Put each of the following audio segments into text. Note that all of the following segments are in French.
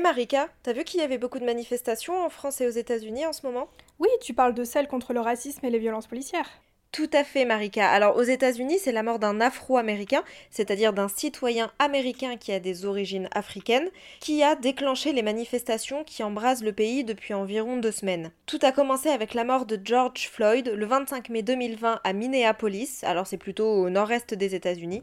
Eh Marika, t'as vu qu'il y avait beaucoup de manifestations en France et aux États-Unis en ce moment? Oui, tu parles de celles contre le racisme et les violences policières. Tout à fait, Marika. Alors, aux États-Unis, c'est la mort d'un Afro-Américain, c'est-à-dire d'un citoyen américain qui a des origines africaines, qui a déclenché les manifestations qui embrasent le pays depuis environ deux semaines. Tout a commencé avec la mort de George Floyd le 25 mai 2020 à Minneapolis, alors c'est plutôt au nord-est des États-Unis.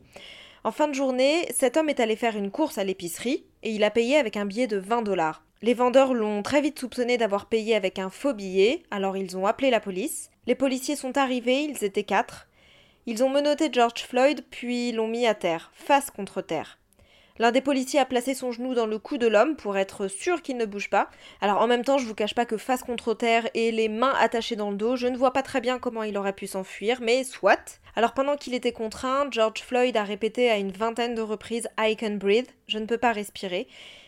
En fin de journée, cet homme est allé faire une course à l'épicerie il a payé avec un billet de 20 dollars. Les vendeurs l'ont très vite soupçonné d'avoir payé avec un faux billet, alors ils ont appelé la police. Les policiers sont arrivés, ils étaient quatre. Ils ont menotté George Floyd, puis l'ont mis à terre, face contre terre. L'un des policiers a placé son genou dans le cou de l'homme pour être sûr qu'il ne bouge pas. Alors en même temps, je vous cache pas que face contre terre et les mains attachées dans le dos, je ne vois pas très bien comment il aurait pu s'enfuir, mais soit. Alors pendant qu'il était contraint, George Floyd a répété à une vingtaine de reprises I can breathe, je ne peux pas respirer.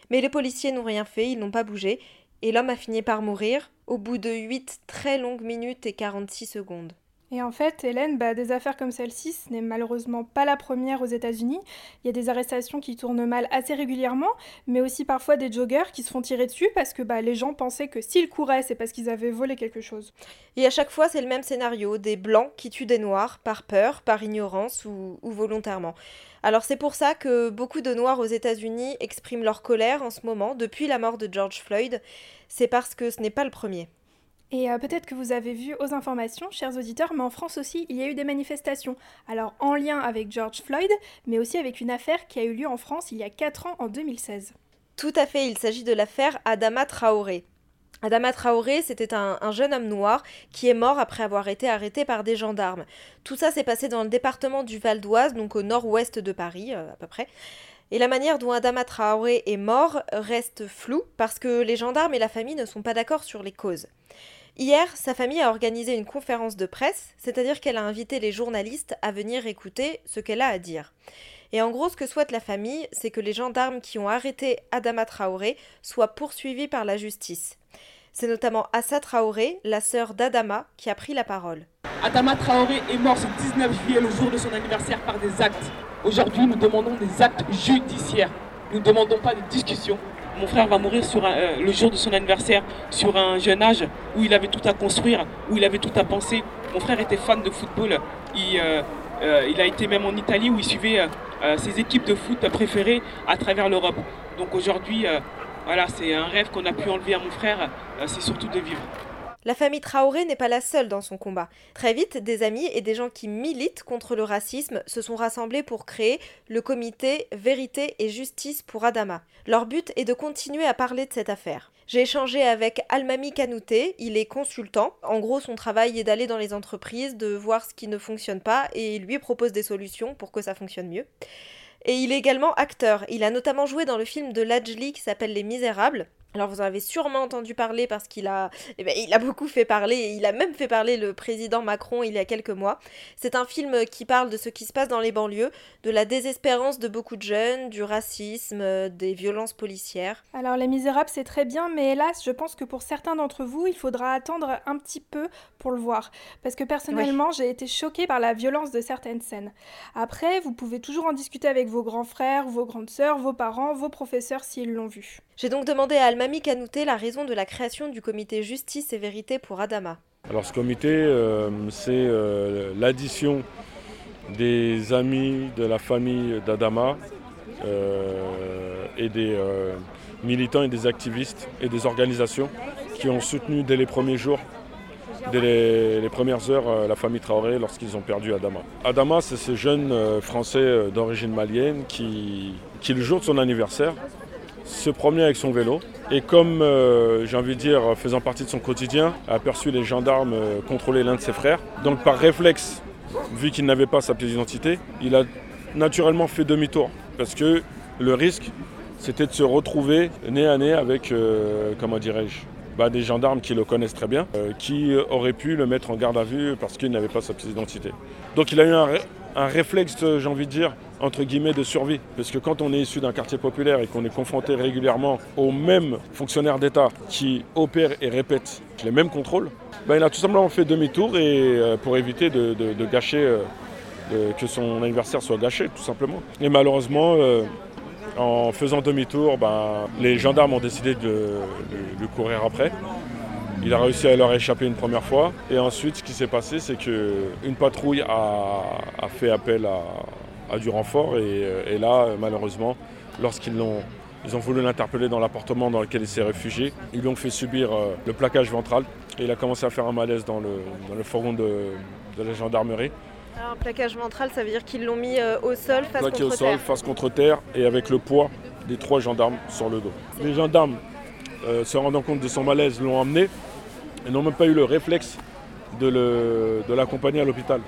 Mais les policiers n'ont rien fait, ils n'ont pas bougé, et l'homme a fini par mourir au bout de 8 très longues minutes et 46 secondes. Et en fait, Hélène, bah, des affaires comme celle-ci, ce n'est malheureusement pas la première aux États-Unis. Il y a des arrestations qui tournent mal assez régulièrement, mais aussi parfois des joggers qui se font tirer dessus parce que bah, les gens pensaient que s'ils couraient, c'est parce qu'ils avaient volé quelque chose. Et à chaque fois, c'est le même scénario des blancs qui tuent des noirs par peur, par ignorance ou, ou volontairement. Alors c'est pour ça que beaucoup de noirs aux États-Unis expriment leur colère en ce moment depuis la mort de George Floyd. C'est parce que ce n'est pas le premier. Et euh, peut-être que vous avez vu aux informations, chers auditeurs, mais en France aussi, il y a eu des manifestations. Alors en lien avec George Floyd, mais aussi avec une affaire qui a eu lieu en France il y a 4 ans, en 2016. Tout à fait, il s'agit de l'affaire Adama Traoré. Adama Traoré, c'était un, un, jeune homme noir qui est mort après avoir été arrêté par des gendarmes. Tout ça s'est passé dans le département du Val d'Oise, donc au nord-ouest de Paris, euh, à peu près. Et la manière dont Adama Traoré est mort reste floue parce que les gendarmes et la famille ne sont pas d'accord sur les causes. Hier, sa famille a organisé une conférence de presse, c'est-à-dire qu'elle a invité les journalistes à venir écouter ce qu'elle a à dire. Et en gros, ce que souhaite la famille, c'est que les gendarmes qui ont arrêté Adama Traoré soient poursuivis par la justice. C'est notamment Assa Traoré, la sœur d'Adama, qui a pris la parole. Adama Traoré est mort ce 19 juillet, le jour de son anniversaire, par des actes. Aujourd'hui, nous demandons des actes judiciaires. Nous ne demandons pas de discussions, mon frère va mourir euh, le jour de son anniversaire, sur un jeune âge où il avait tout à construire, où il avait tout à penser. Mon frère était fan de football. Il, euh, euh, a été même en Italie où il suivait ses équipes de foot préférées à travers l'Europe. Donc aujourd'hui, c'est un rêve qu'on a pu enlever à mon frère, c'est surtout de vivre. La famille Traoré n'est pas la seule dans son combat. Très vite, des amis et des gens qui militent contre le racisme se sont rassemblés pour créer le comité Vérité et Justice pour Adama. Leur but est de continuer à parler de cette affaire. J'ai échangé avec Almami Kanouté, il est consultant. En gros, son travail est d'aller dans les entreprises, de voir ce qui ne fonctionne pas et il lui propose des solutions pour que ça fonctionne mieux. Et il est également acteur. Il a notamment joué dans le film de Lajli qui s'appelle Les Misérables. Alors vous en avez sûrement entendu parler parce qu'il a, eh ben, il a beaucoup fait parler, et il a même fait parler le président Macron il y a quelques mois. C'est un film qui parle de ce qui se passe dans les banlieues, de la désespérance de beaucoup de jeunes, du racisme, des violences policières. Alors Les Misérables c'est très bien, mais hélas je pense que pour certains d'entre vous il faudra attendre un petit peu pour le voir. Parce que personnellement oui. j'ai été choquée par la violence de certaines scènes. Après vous pouvez toujours en discuter avec vos grands frères, vos grandes sœurs, vos parents, vos professeurs s'ils l'ont vu. J'ai donc demandé à Almami Kanouté la raison de la création du comité Justice et Vérité pour Adama. Alors ce comité, euh, c'est euh, l'addition des amis de la famille d'Adama euh, et des militants et des activistes et des organisations qui ont soutenu dès les premiers jours, dès les, les premières heures, la famille Traoré lorsqu'ils ont perdu Adama. Adama, c'est ce jeune Français d'origine malienne qui, qui, le jour de son anniversaire, se promenait avec son vélo et comme euh, j'ai envie de dire faisant partie de son quotidien a aperçu les gendarmes euh, contrôler l'un de ses frères donc par réflexe vu qu'il n'avait pas sa pièce d'identité il a naturellement fait demi-tour parce que le risque c'était de se retrouver nez à nez avec, euh, comment dirais-je, bah, des gendarmes qui le connaissent très bien, qui auraient pu le mettre en garde à vue parce qu'il n'avait pas sa pièce d'identité. Donc il a eu un, un réflexe, j'ai envie de dire, entre guillemets, de survie. Parce que quand on est issu d'un quartier populaire et qu'on est confronté régulièrement aux mêmes fonctionnaires d'État qui opèrent et répètent les mêmes contrôles, ben, il a tout simplement fait demi-tour euh, pour éviter de, gâcher, euh, que son anniversaire soit gâché, tout simplement. Et malheureusement, euh, en faisant demi-tour, ben, les gendarmes ont décidé de, de, courir après. Il a réussi à leur échapper une première fois. Et ensuite, ce qui s'est passé, c'est qu'une patrouille a, fait appel à, du renfort. Et, là, malheureusement, lorsqu'ils ont ils ont voulu l'interpeller dans l'appartement dans lequel il s'est réfugié. Ils lui ont fait subir le plaquage ventral. Et il a commencé à faire un malaise dans le, fourgon de, la gendarmerie. Alors, un plaquage ventral, ça veut dire qu'ils l'ont mis euh, au sol, face Plaqué contre au sol, face contre terre, et avec le poids des trois gendarmes sur le dos. Les gendarmes, euh, se rendant compte de son malaise, l'ont emmené et n'ont même pas eu le réflexe de l'accompagner à l'hôpital,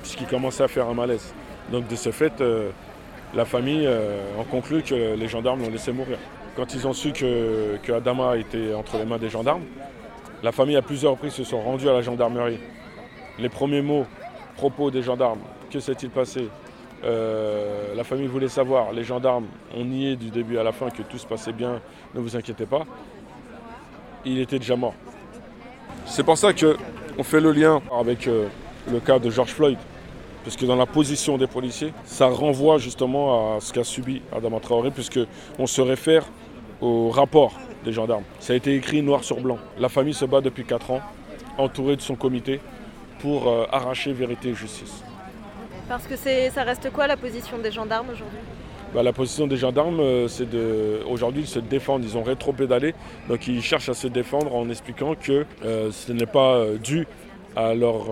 puisqu'il commençait à faire un malaise. Donc de ce fait, euh, la famille en conclut que les gendarmes l'ont laissé mourir. Quand ils ont su que, que Adama était entre les mains des gendarmes, la famille à plusieurs reprises se sont rendus à la gendarmerie. Les premiers mots, propos des gendarmes, que s'est-il passé euh, La famille voulait savoir, les gendarmes ont nié du début à la fin que tout se passait bien, ne vous inquiétez pas. Il était déjà mort. C'est pour ça qu'on fait le lien avec euh, le cas de George Floyd, parce que dans la position des policiers, ça renvoie justement à ce qu'a subi Adama Traoré, puisqu'on se réfère au rapport des gendarmes. Ça a été écrit noir sur blanc. La famille se bat depuis 4 ans, entourée de son comité, pour euh, arracher vérité et justice. Parce que ça reste quoi la position des gendarmes aujourd'hui? Bah, la position des gendarmes, euh, c'est de. Aujourd'hui, ils se défendent. Ils ont rétro-pédalé. Donc, ils cherchent à se défendre en expliquant que euh, ce n'est pas dû à leur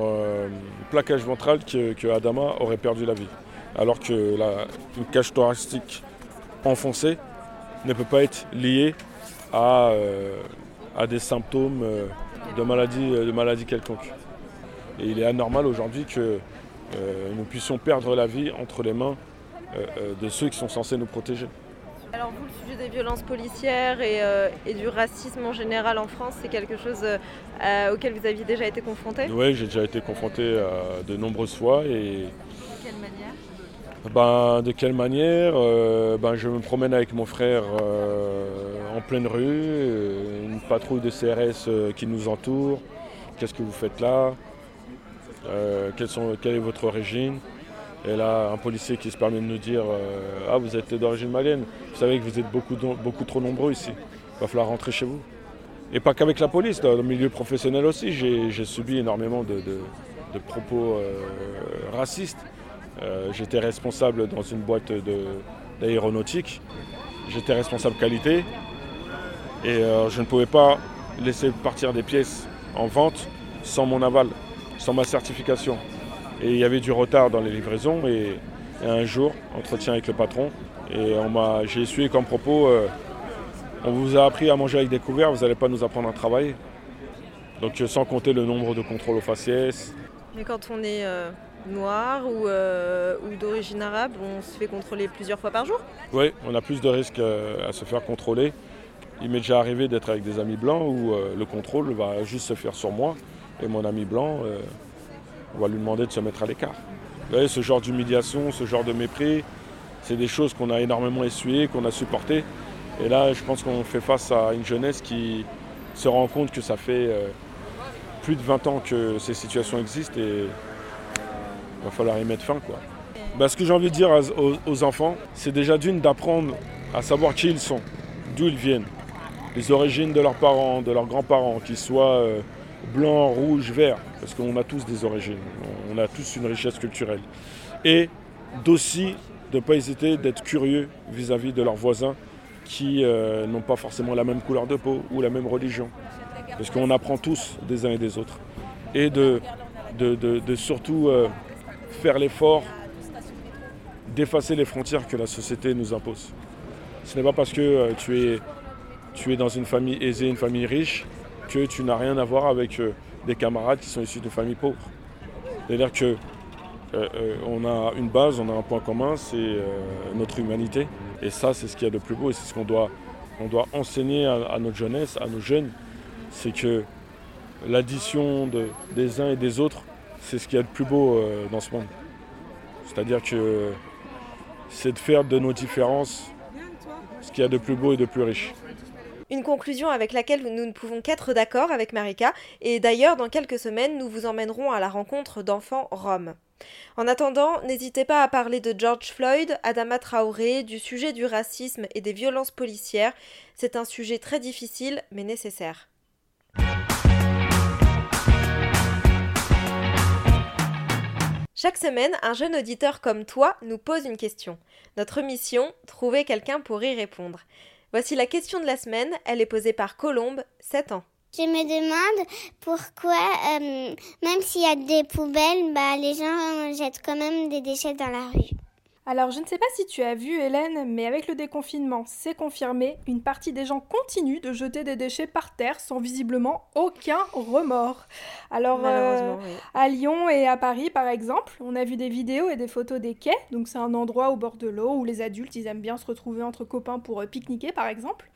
plaquage ventral que, Adama aurait perdu la vie. Alors que la, une cage thoracique enfoncée ne peut pas être liée à, euh, à des symptômes euh, de maladie, euh, de maladie quelconque. Et il est anormal aujourd'hui que nous puissions perdre la vie entre les mains de ceux qui sont censés nous protéger. Alors vous, le sujet des violences policières et, et du racisme en général en France, c'est quelque chose auquel vous aviez déjà été confronté? Oui, j'ai déjà été confronté de nombreuses fois. Et... De quelle manière? Ben, De quelle manière ben, Je me promène avec mon frère en pleine rue, euh, une patrouille de CRS euh, qui nous entoure. Qu'est-ce que vous faites là? Euh, Quelle est votre origine Et là, un policier qui se permet de nous dire Ah, vous êtes d'origine malienne, vous savez que vous êtes beaucoup, trop nombreux ici, il va falloir rentrer chez vous. Et pas qu'avec la police, dans le milieu professionnel aussi, j'ai subi énormément de, propos racistes. J'étais responsable dans une boîte d'aéronautique, j'étais responsable qualité, et euh, je ne pouvais pas laisser partir des pièces en vente sans mon aval, sans ma certification. Et il y avait du retard dans les livraisons. Et, un jour, entretien avec le patron, et j'ai essuyé comme propos euh, on vous a appris à manger avec des couverts, vous n'allez pas nous apprendre à travailler. Donc euh, sans compter le nombre de contrôles aux faciès. Mais quand on est noir ou, ou d'origine arabe, on se fait contrôler plusieurs fois par jour? Oui, on a plus de risques à se faire contrôler. Il m'est déjà arrivé d'être avec des amis blancs où euh, le contrôle va juste se faire sur moi et mon ami blanc, euh, on va lui demander de se mettre à l'écart. Vous voyez, ce genre d'humiliation, ce genre de mépris, c'est des choses qu'on a énormément essuyées, qu'on a supportées. Et là, je pense qu'on fait face à une jeunesse qui se rend compte que ça fait euh, plus de 20 ans que ces situations existent et il va falloir y mettre fin. Quoi. Bah, ce que j'ai envie de dire aux enfants, c'est déjà d'une d'apprendre à savoir qui ils sont, d'où ils viennent les origines de leurs parents, de leurs grands-parents, qu'ils soient euh, blancs, rouges, verts, parce qu'on a tous des origines, on a tous une richesse culturelle. Et d'aussi de ne pas hésiter d'être curieux vis-à-vis de leurs voisins qui euh, n'ont pas forcément la même couleur de peau ou la même religion. Parce qu'on apprend tous des uns et des autres. Et de, surtout euh, faire l'effort d'effacer les frontières que la société nous impose. Ce n'est pas parce que es tu es dans une famille aisée, une famille riche, que tu n'as rien à voir avec euh, des camarades qui sont issus de familles pauvres. C'est-à-dire que on a une base, on a un point commun, c'est notre humanité. Et ça, c'est ce qu'il y a de plus beau et c'est ce qu'on doit, on doit enseigner à, notre jeunesse, à nos jeunes. C'est que l'addition de, des uns et des autres, c'est ce qu'il y a de plus beau dans ce monde. C'est-à-dire que c'est de faire de nos différences ce qu'il y a de plus beau et de plus riche. Une conclusion avec laquelle nous ne pouvons qu'être d'accord avec Marika, et d'ailleurs dans quelques semaines nous vous emmènerons à la rencontre d'enfants roms. En attendant, n'hésitez pas à parler de George Floyd, Adama Traoré, du sujet du racisme et des violences policières. C'est un sujet très difficile mais nécessaire. Chaque semaine, un jeune auditeur comme toi nous pose une question. Notre mission, trouver quelqu'un pour y répondre. Voici la question de la semaine. Elle est posée par Colombe, 7 ans. Je me demande pourquoi, euh, même s'il y a des poubelles, bah, les gens jettent quand même des déchets dans la rue. Alors, je ne sais pas si tu as vu, Hélène, mais avec le déconfinement, c'est confirmé, une partie des gens continuent de jeter des déchets par terre sans visiblement aucun remords. Alors, euh, à Lyon et à Paris, par exemple, on a vu des vidéos et des photos des quais. Donc, c'est un endroit au bord de l'eau où les adultes, ils aiment bien se retrouver entre copains pour euh, pique-niquer, par exemple.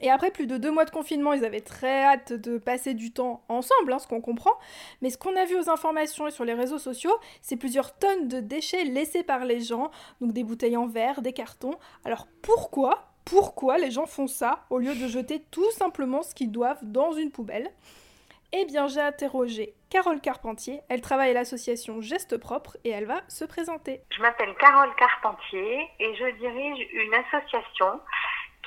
Et après plus de deux mois de confinement, ils avaient très hâte de passer du temps ensemble, hein, ce qu'on comprend. Mais ce qu'on a vu aux informations et sur les réseaux sociaux, c'est plusieurs tonnes de déchets laissés par les gens, donc des bouteilles en verre, des cartons. Alors pourquoi pourquoi les gens font ça au lieu de jeter tout simplement ce qu'ils doivent dans une poubelle? Eh bien, j'ai interrogé Carole Carpentier. Elle travaille à l'association Geste Propre et elle va se présenter. Je m'appelle Carole Carpentier et je dirige une association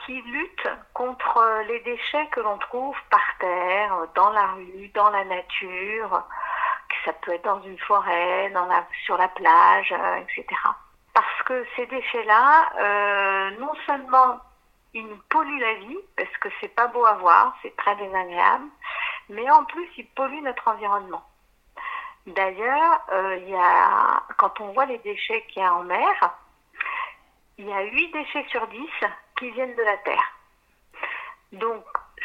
qui lutte contre les déchets que l'on trouve par terre, dans la rue, dans la nature, ça peut être dans une forêt, sur la plage, euh, etc. Parce que ces déchets-là, euh, non seulement ils nous polluent la vie, parce que c'est pas beau à voir, c'est très désagréable, mais en plus ils polluent notre environnement. D'ailleurs, euh, quand on voit les déchets qu'il y a en mer, il y a 8 déchets sur 10 viennent de la Terre. Donc,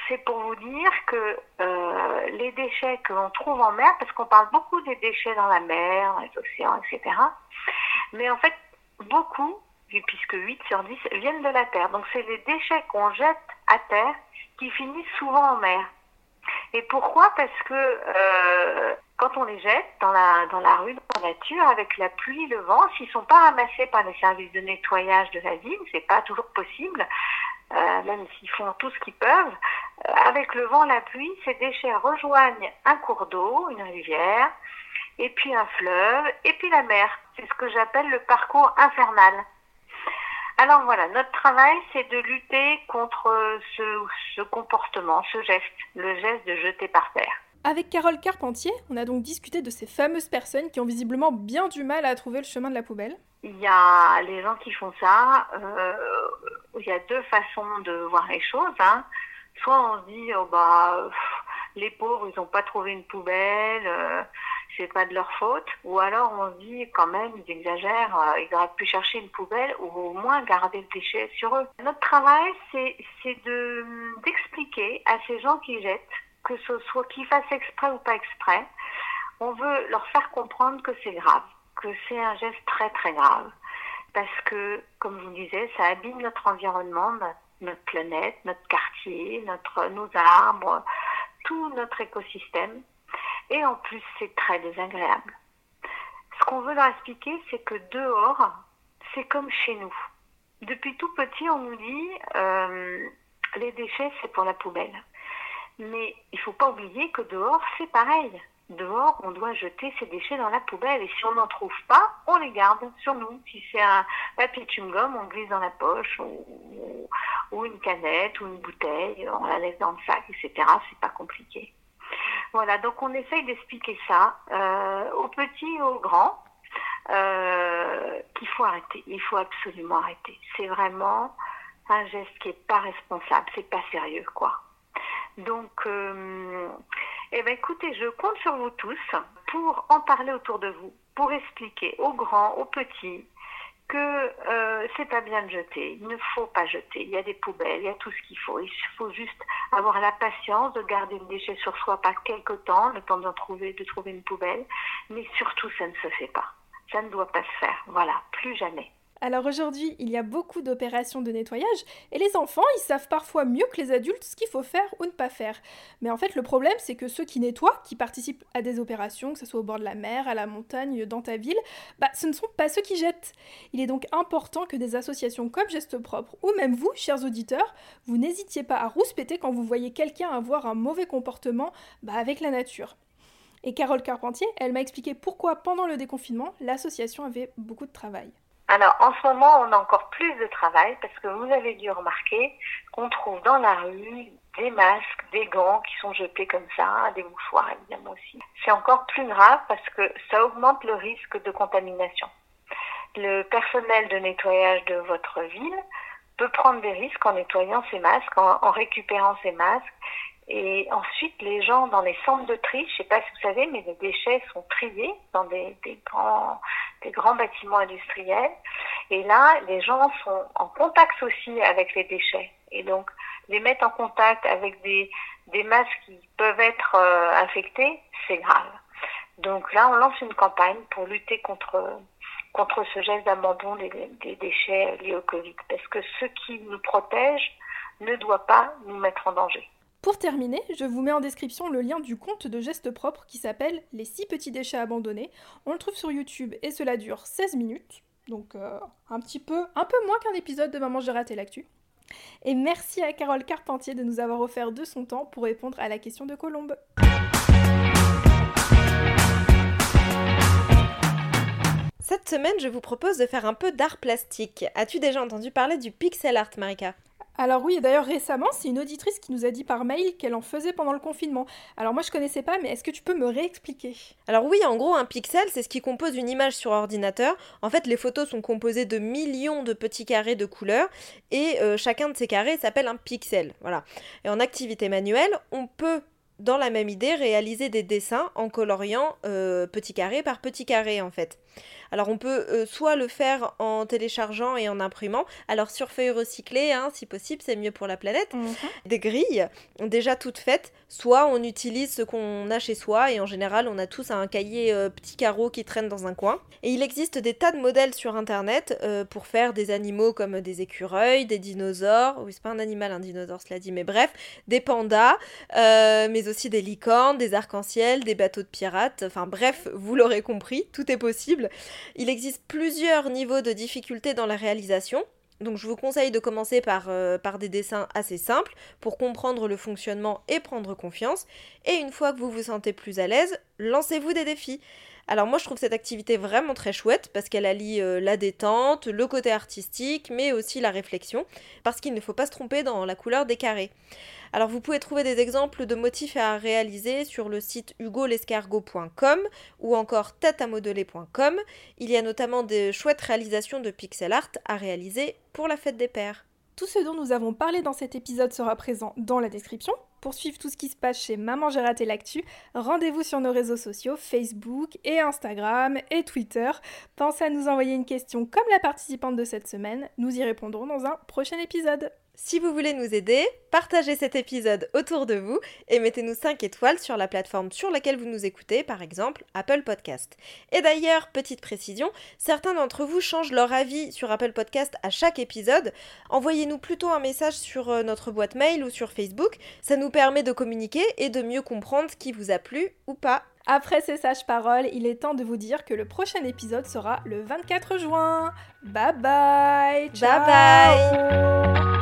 c'est pour vous dire que euh, les déchets que l'on trouve en mer, parce qu'on parle beaucoup des déchets dans la mer, les océans, etc. Mais en fait, beaucoup, puisque 8 sur 10, viennent de la Terre. Donc, c'est les déchets qu'on jette à terre qui finissent souvent en mer. Et pourquoi? Parce que euh, quand on les jette dans la, dans la rue, dans la nature, avec la pluie, le vent, s'ils ne sont pas ramassés par les services de nettoyage de la ville, c'est pas toujours possible, euh, même s'ils font tout ce qu'ils peuvent, euh, avec le vent, la pluie, ces déchets rejoignent un cours d'eau, une rivière, et puis un fleuve, et puis la mer. C'est ce que j'appelle le parcours infernal. Alors voilà, notre travail, c'est de lutter contre ce, comportement, ce geste, le geste de jeter par terre. Avec Carole Carpentier, on a donc discuté de ces fameuses personnes qui ont visiblement bien du mal à trouver le chemin de la poubelle. Il y a les gens qui font ça, euh, il y a deux façons de voir les choses. Hein. Soit on se dit, oh bah, les pauvres, ils n'ont pas trouvé une poubelle, euh, c'est pas de leur faute, ou alors on se dit quand même ils exagèrent, euh, ils auraient pu chercher une poubelle ou au moins garder le déchet sur eux. Notre travail, c'est de d'expliquer à ces gens qui jettent, que ce soit qu'ils fassent exprès ou pas exprès, on veut leur faire comprendre que c'est grave, que c'est un geste très très grave, parce que comme je vous disais, ça abîme notre environnement, notre, planète, notre quartier, notre nos arbres, tout notre écosystème. Et en plus, c'est très désagréable. Ce qu'on veut leur expliquer, c'est que dehors, c'est comme chez nous. Depuis tout petit, on nous dit euh, les déchets, c'est pour la poubelle. Mais il ne faut pas oublier que dehors, c'est pareil. Dehors, on doit jeter ces déchets dans la poubelle. Et si on n'en trouve pas, on les garde sur nous. Si c'est un papier chewing-gum, on glisse dans la poche, ou, une canette, ou une bouteille, on la laisse dans le sac, etc. C'est pas compliqué. Voilà, donc on essaye d'expliquer ça euh, aux petits et aux grands euh, qu'il faut arrêter. Il faut absolument arrêter. C'est vraiment un geste qui est pas responsable, c'est pas sérieux, quoi. Donc, euh, eh ben, écoutez, je compte sur vous tous pour en parler autour de vous, pour expliquer aux grands, aux petits, que euh, c'est pas bien de jeter. Il ne faut pas jeter. Il y a des poubelles, il y a tout ce qu'il faut. Il faut juste avoir la patience de garder le déchet sur soi par quelque temps, le temps de trouver, de trouver une poubelle. Mais surtout, ça ne se fait pas. Ça ne doit pas se faire. Voilà, plus jamais. Alors aujourd'hui, il y a beaucoup d'opérations de nettoyage et les enfants, ils savent parfois mieux que les adultes ce qu'il faut faire ou ne pas faire. Mais en fait, le problème, c'est que ceux qui nettoient, qui participent à des opérations, que ce soit au bord de la mer, à la montagne, dans ta ville, bah, ce ne sont pas ceux qui jettent. Il est donc important que des associations comme Geste Propre ou même vous, chers auditeurs, vous n'hésitiez pas à rouspéter quand vous voyez quelqu'un avoir un mauvais comportement bah, avec la nature. Et Carole Carpentier, elle m'a expliqué pourquoi pendant le déconfinement, l'association avait beaucoup de travail. Alors en ce moment, on a encore plus de travail parce que vous avez dû remarquer qu'on trouve dans la rue des masques, des gants qui sont jetés comme ça, des mouchoirs évidemment aussi. C'est encore plus grave parce que ça augmente le risque de contamination. Le personnel de nettoyage de votre ville peut prendre des risques en nettoyant ses masques, en, récupérant ses masques et ensuite, les gens dans les centres de tri, je ne sais pas si vous savez, mais les déchets sont triés dans des, des, grands, des grands bâtiments industriels. Et là, les gens sont en contact aussi avec les déchets. Et donc, les mettre en contact avec des, des masques qui peuvent être euh, infectés, c'est grave. Donc là, on lance une campagne pour lutter contre, contre ce geste d'abandon des, des déchets liés au Covid. Parce que ce qui nous protège ne doit pas nous mettre en danger. Pour terminer, je vous mets en description le lien du compte de Geste Propre qui s'appelle Les 6 petits déchets abandonnés. On le trouve sur YouTube et cela dure 16 minutes, donc euh, un petit peu, un peu moins qu'un épisode de Maman j'ai raté l'actu. Et merci à Carole Carpentier de nous avoir offert de son temps pour répondre à la question de Colombe. Cette semaine, je vous propose de faire un peu d'art plastique. As-tu déjà entendu parler du pixel art, Marika? Alors oui, d'ailleurs récemment, c'est une auditrice qui nous a dit par mail qu'elle en faisait pendant le confinement. Alors moi je connaissais pas, mais est-ce que tu peux me réexpliquer? Alors oui, en gros, un pixel, c'est ce qui compose une image sur ordinateur. En fait, les photos sont composées de millions de petits carrés de couleurs, et euh, chacun de ces carrés s'appelle un pixel. Voilà. Et en activité manuelle, on peut dans la même idée, réaliser des dessins en coloriant euh, petit carré par petit carré en fait. Alors on peut euh, soit le faire en téléchargeant et en imprimant, alors sur feuille recyclée, hein, si possible, c'est mieux pour la planète, Mhm. des grilles déjà toutes faites, soit on utilise ce qu'on a chez soi et en général on a tous un cahier euh, petit carreau qui traîne dans un coin. Et il existe des tas de modèles sur internet euh, pour faire des animaux comme des écureuils, des dinosaures, oui c'est pas un animal un dinosaure cela dit, mais bref, des pandas, mais aussi des licornes, des arcs-en-ciel, des bateaux de pirates, enfin bref, vous l'aurez compris, tout est possible. Il existe plusieurs niveaux de difficulté dans la réalisation. Donc je vous conseille de commencer par, euh, par des dessins assez simples pour comprendre le fonctionnement et prendre confiance. Et une fois que vous vous sentez plus à l'aise, lancez-vous des défis. Alors moi je trouve cette activité vraiment très chouette parce qu'elle allie euh, la détente, le côté artistique, mais aussi la réflexion, parce qu'il ne faut pas se tromper dans la couleur des carrés. Alors vous pouvez trouver des exemples de motifs à réaliser sur le site hugolescargot.com ou encore têteamodeler.com. Il y a notamment des chouettes réalisations de pixel art à réaliser pour la fête des pères. Tout ce dont nous avons parlé dans cet épisode sera présent dans la description. Pour suivre tout ce qui se passe chez Maman j'ai raté l'actu, rendez-vous sur nos réseaux sociaux Facebook et Instagram et Twitter. Pensez à nous envoyer une question comme la participante de cette semaine, nous y répondrons dans un prochain épisode. Si vous voulez nous aider, partagez cet épisode autour de vous et mettez-nous 5 étoiles sur la plateforme sur laquelle vous nous écoutez, par exemple Apple Podcast. Et d'ailleurs, petite précision, certains d'entre vous changent leur avis sur Apple Podcast à chaque épisode. Envoyez-nous plutôt un message sur euh, notre boîte mail ou sur Facebook, ça nous permet de communiquer et de mieux comprendre ce qui vous a plu ou pas. Après ces sages paroles, il est temps de vous dire que le prochain épisode sera le 24 juin. Bye bye Bye bye.